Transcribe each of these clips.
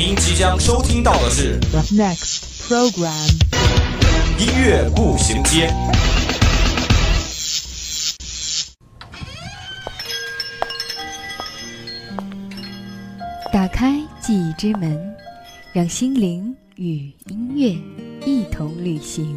您即将收听到的是 The next program. 音乐步行街。打开记忆之门，让心灵与音乐一同旅行。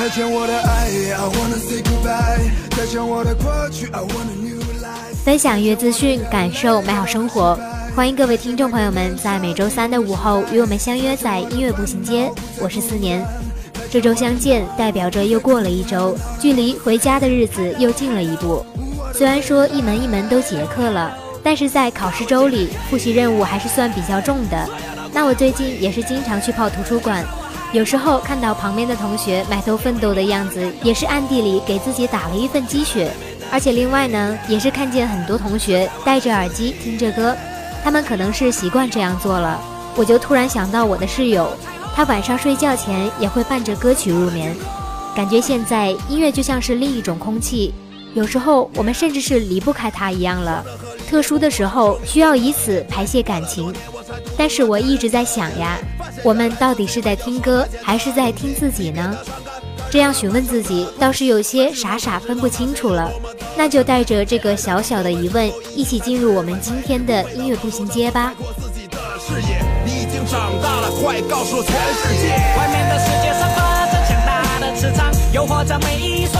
再见我的爱，I wanna say goodbye。再见我的过去，I want a new life。分享音乐资讯，感受美好生活。欢迎各位听众朋友们在每周三的午后与我们相约在音乐步行街。我是思年，这周相见代表着又过了一周，距离回家的日子又近了一步。虽然说一门一门都结课了，但是在考试周里，复习任务还是算比较重的。那我最近也是经常去泡图书馆。有时候看到旁边的同学埋头奋斗的样子，也是暗地里给自己打了一份鸡血。而且另外呢，也是看见很多同学戴着耳机听着歌，他们可能是习惯这样做了。我就突然想到我的室友，他晚上睡觉前也会伴着歌曲入眠，感觉现在音乐就像是另一种空气，有时候我们甚至是离不开它一样了。特殊的时候需要以此排泄感情，但是我一直在想呀。我们到底是在听歌，还是在听自己呢？这样询问自己，倒是有些傻傻分不清楚了。那就带着这个小小的疑问，一起进入我们今天的音乐步行街吧。你已经长大了，快告诉全世界！外面的世界散发着强大的磁场，诱惑着每一双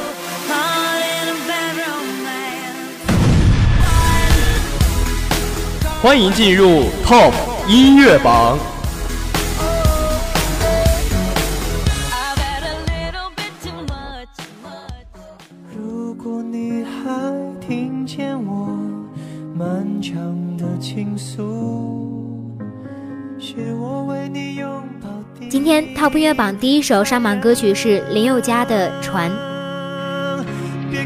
欢迎进入 Top 音乐榜。如果你还听见我漫长的倾诉，是我为你拥抱的。今天 Top 音乐榜第一首上榜歌曲是林宥嘉的《船》。别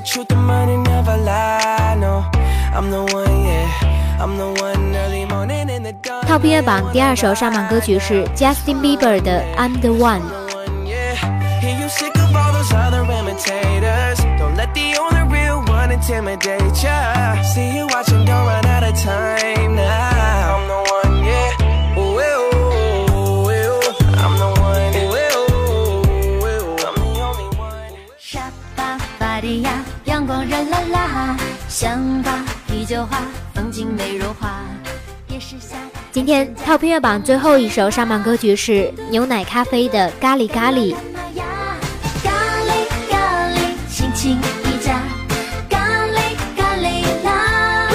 the truth, the money never lie. No, I'm the one, yeah. I'm the one early morning in the dawn. Top 音乐榜第二首上榜歌曲是 Justin Bieber 的《I'm the One》。 The one, yeah. Hear you sick of all those other imitators. Don't let the only real one intimidate ya. See you watching, don't run out of time 今天 Top 音乐榜最后一首上榜歌曲是牛奶咖啡的《咖喱咖喱》。玛雅，咖喱咖喱，心情一家，咖喱咖喱啦，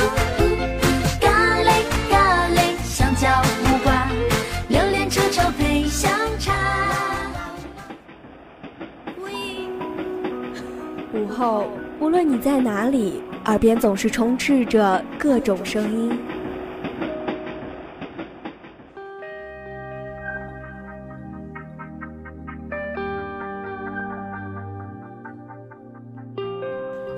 咖喱咖喱，香蕉木瓜，榴莲臭臭配香茶。午后，无论你在哪里，耳边总是充斥着各种声音。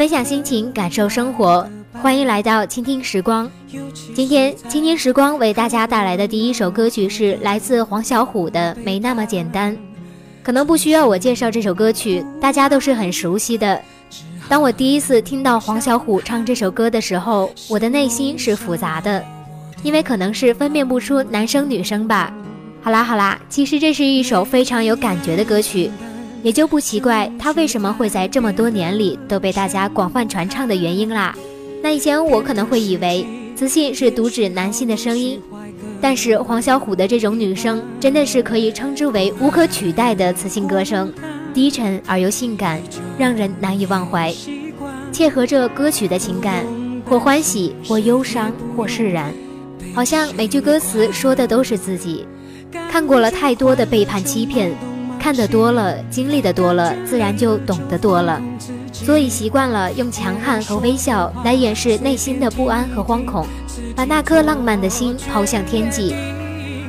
分享心情，感受生活，欢迎来到倾听时光。今天倾听时光为大家带来的第一首歌曲是来自黄小琥的《没那么简单》。可能不需要我介绍这首歌曲，大家都是很熟悉的。当我第一次听到黄小琥唱这首歌的时候，我的内心是复杂的，因为可能是分辨不出男生女生吧。好啦好啦，其实这是一首非常有感觉的歌曲。也就不奇怪他为什么会在这么多年里都被大家广泛传唱的原因啦。那以前我可能会以为自信是独指男性的声音，但是黄小琥的这种女声真的是可以称之为无可取代的磁性歌声，低沉而又性感，让人难以忘怀，切合着歌曲的情感，或欢喜，或忧伤，或释然，好像每句歌词说的都是自己，看过了太多的背叛欺骗。看得多了，经历的多了，自然就懂得多了，所以习惯了用强悍和微笑来掩饰内心的不安和惶恐，把那颗浪漫的心抛向天际。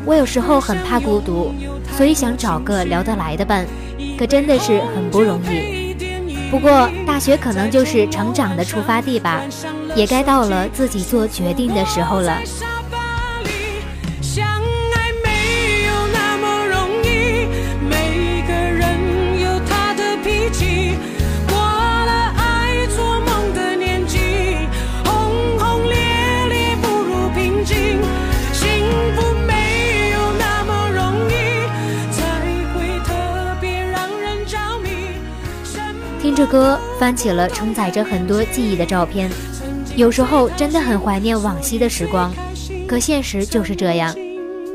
我有时候很怕孤独，所以想找个聊得来的伴，可真的是很不容易。不过大学可能就是成长的出发地吧，也该到了自己做决定的时候了。这歌翻起了承载着很多记忆的照片，有时候真的很怀念往昔的时光，可现实就是这样，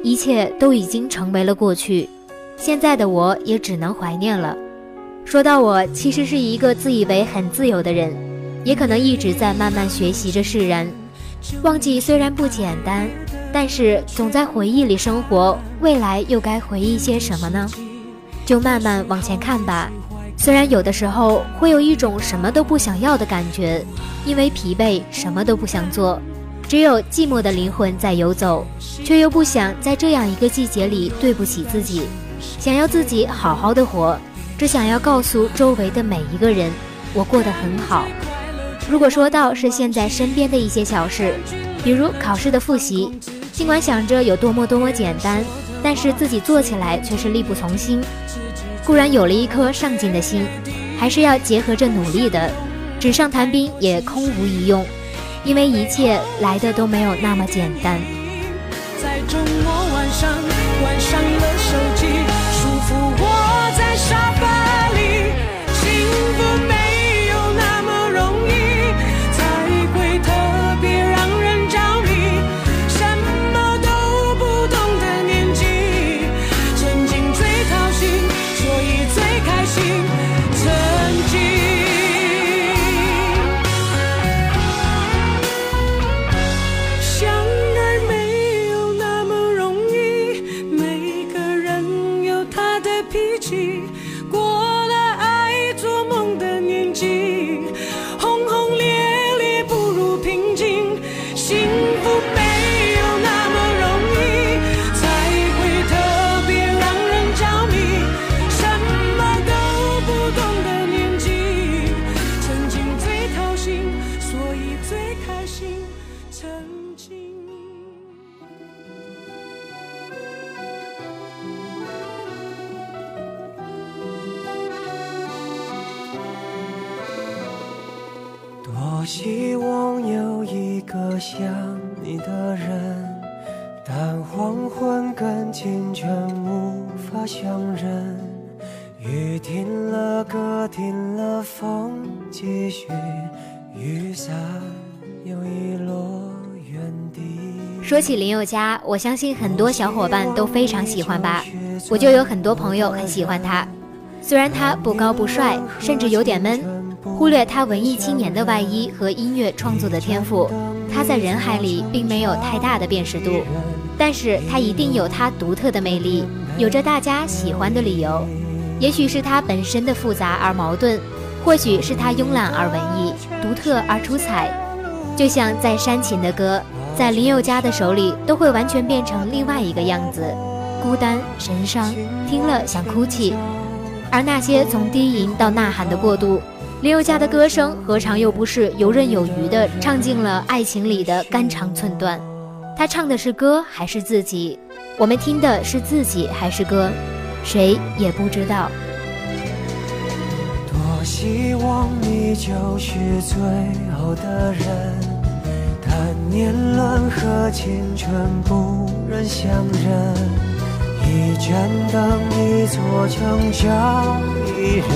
一切都已经成为了过去，现在的我也只能怀念了。说到我，其实是一个自以为很自由的人，也可能一直在慢慢学习着释然。忘记虽然不简单，但是总在回忆里生活，未来又该回忆些什么呢？就慢慢往前看吧。虽然有的时候会有一种什么都不想要的感觉，因为疲惫什么都不想做，只有寂寞的灵魂在游走，却又不想在这样一个季节里对不起自己，想要自己好好的活，只想要告诉周围的每一个人，我过得很好。如果说到是现在身边的一些小事，比如考试的复习，尽管想着有多么多么简单，但是自己做起来却是力不从心。固然有了一颗上进的心，还是要结合着努力的。纸上谈兵也空无一用，因为一切来的都没有那么简单。在周末晚上，关上曾经。多希望有一个像你的人，但黄昏跟清晨无法相认。雨停了，歌停了，风继续，说起林宥嘉，我相信很多小伙伴都非常喜欢吧。我就有很多朋友很喜欢他，虽然他不高不帅，甚至有点闷。忽略他文艺青年的外衣和音乐创作的天赋，他在人海里并没有太大的辨识度，但是他一定有他独特的魅力，有着大家喜欢的理由。也许是他本身的复杂而矛盾，或许是他慵懒而文艺，独特而出彩。就像再煽情的歌，在林宥嘉的手里都会完全变成另外一个样子，孤单神伤，听了想哭泣。而那些从低吟到呐喊的过渡。林宥嘉的歌声何尝又不是游刃有余地唱尽了爱情里的肝肠寸断？他唱的是歌还是自己？我们听的是自己还是歌？谁也不知道。多希望你就是最后的人，但年轮和青春不忍相认，一盏灯，一座城，找一人。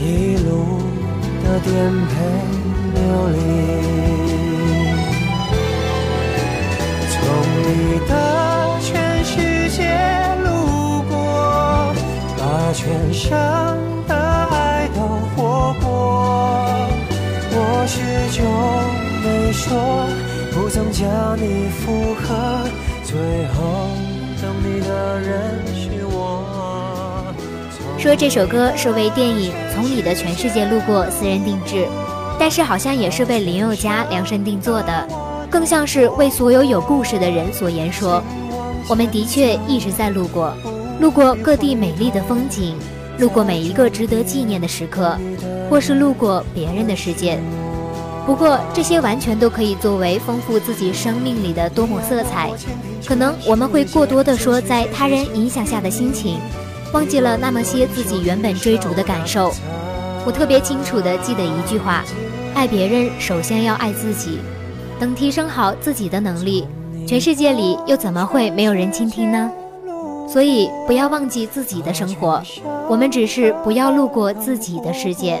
一路的颠沛流离，从你的全世界路过，把全生说，不曾将你附和，最后等你的人是我。说这首歌是为电影《从你的全世界路过》私人定制，但是好像也是为林宥嘉量身定做的，更像是为所有有故事的人所言说。我们的确一直在路过，路过各地美丽的风景，路过每一个值得纪念的时刻，或是路过别人的世界。不过这些完全都可以作为丰富自己生命里的多抹色彩。可能我们会过多的说在他人影响下的心情。忘记了那么些自己原本追逐的感受。我特别清楚地记得一句话：爱别人首先要爱自己。等提升好自己的能力，全世界里又怎么会没有人倾听呢？所以不要忘记自己的生活，我们只是不要路过自己的世界。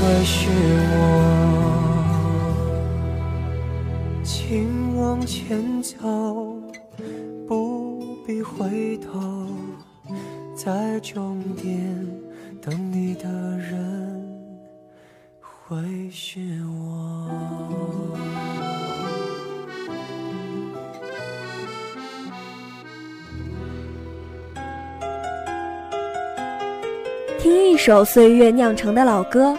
会是我，请往前走，不必回头，在终点等你的人会是我。听一首岁月酿成的老歌。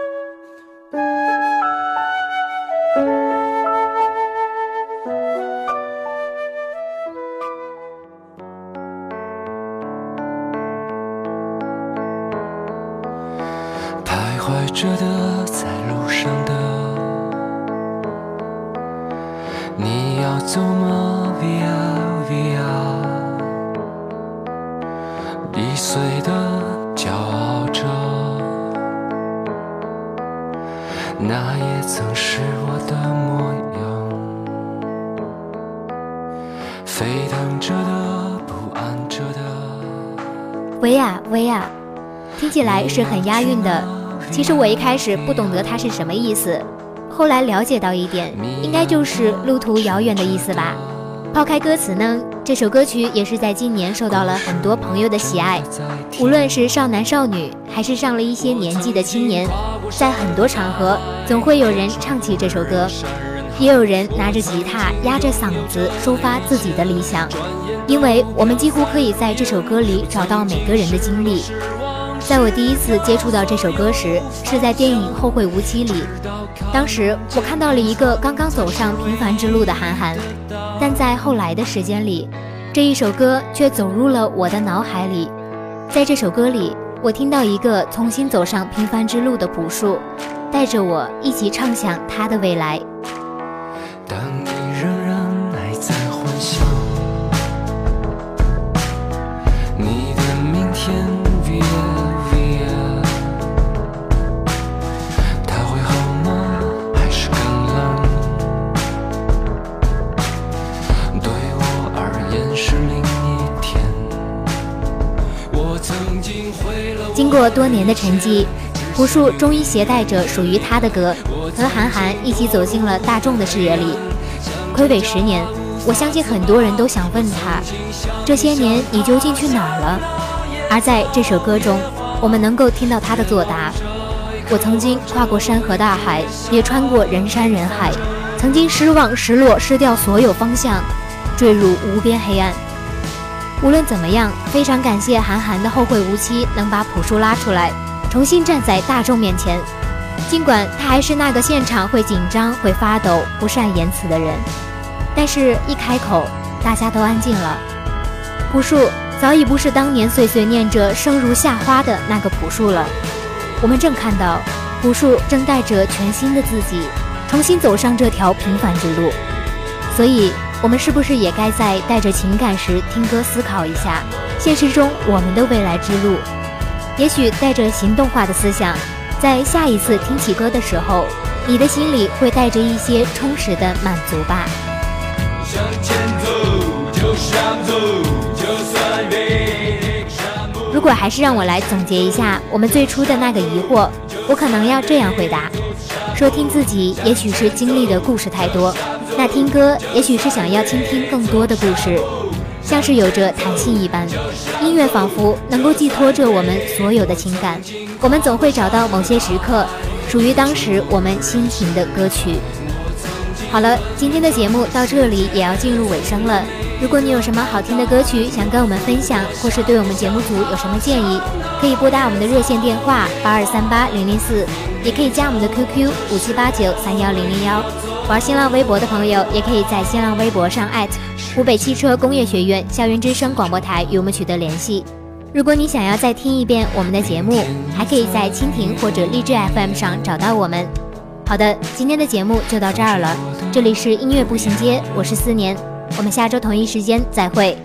的，在路上的，你要走吗？Via Via，易碎的，骄傲着，那也曾是我的模样。沸腾着的，不安着的。维亚维亚，听起来是很押韵的。其实我一开始不懂得它是什么意思，后来了解到一点，应该就是路途遥远的意思吧。抛开歌词呢，这首歌曲也是在今年受到了很多朋友的喜爱，无论是少男少女，还是上了一些年纪的青年，在很多场合总会有人唱起这首歌，也有人拿着吉他压着嗓子抒发自己的理想，因为我们几乎可以在这首歌里找到每个人的经历。在我第一次接触到这首歌时，是在电影《后会无期》里，当时我看到了一个刚刚走上平凡之路的韩寒。但在后来的时间里，这一首歌却走入了我的脑海里。在这首歌里，我听到一个重新走上平凡之路的朴树，带着我一起畅想他的未来。多年的沉寂，朴树终于携带着属于他的歌，和韩寒一起走进了大众的视野里。暌违十年，我相信很多人都想问他，这些年你究竟去哪儿了？而在这首歌中，我们能够听到他的作答：我曾经跨过山河大海，也穿过人山人海，曾经失望、失落、失掉所有方向，坠入无边黑暗。无论怎么样，非常感谢韩寒的《后会无期》能把朴树拉出来，重新站在大众面前。尽管他还是那个现场会紧张、会发抖、不善言辞的人，但是一开口，大家都安静了。朴树早已不是当年碎碎念着生如夏花的那个朴树了。我们正看到，朴树正带着全新的自己，重新走上这条平凡之路。所以，我们是不是也该在带着情感时听歌思考一下，现实中我们的未来之路？也许带着行动化的思想，在下一次听起歌的时候，你的心里会带着一些充实的满足吧。向前走，就上走，就算被山不如果还是让我来总结一下我们最初的那个疑惑，我可能要这样回答：说听自己，也许是经历的故事太多；那听歌，也许是想要倾听更多的故事，像是有着弹性一般，音乐仿佛能够寄托着我们所有的情感。我们总会找到某些时刻，属于当时我们心情的歌曲。好了，今天的节目到这里也要进入尾声了。如果你有什么好听的歌曲想跟我们分享，或是对我们节目组有什么建议，可以拨打我们的热线电话八二三八零零四，也可以加我们的 QQ 五七八九三幺零零幺。玩新浪微博的朋友，也可以在新浪微博上艾特湖北汽车工业学院校园之声广播台与我们取得联系。如果你想要再听一遍我们的节目，还可以在蜻蜓或者荔枝 FM 上找到我们。好的，今天的节目就到这儿了。这里是音乐步行街，我是思年，我们下周同一时间再会。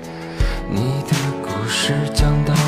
你的故事讲到。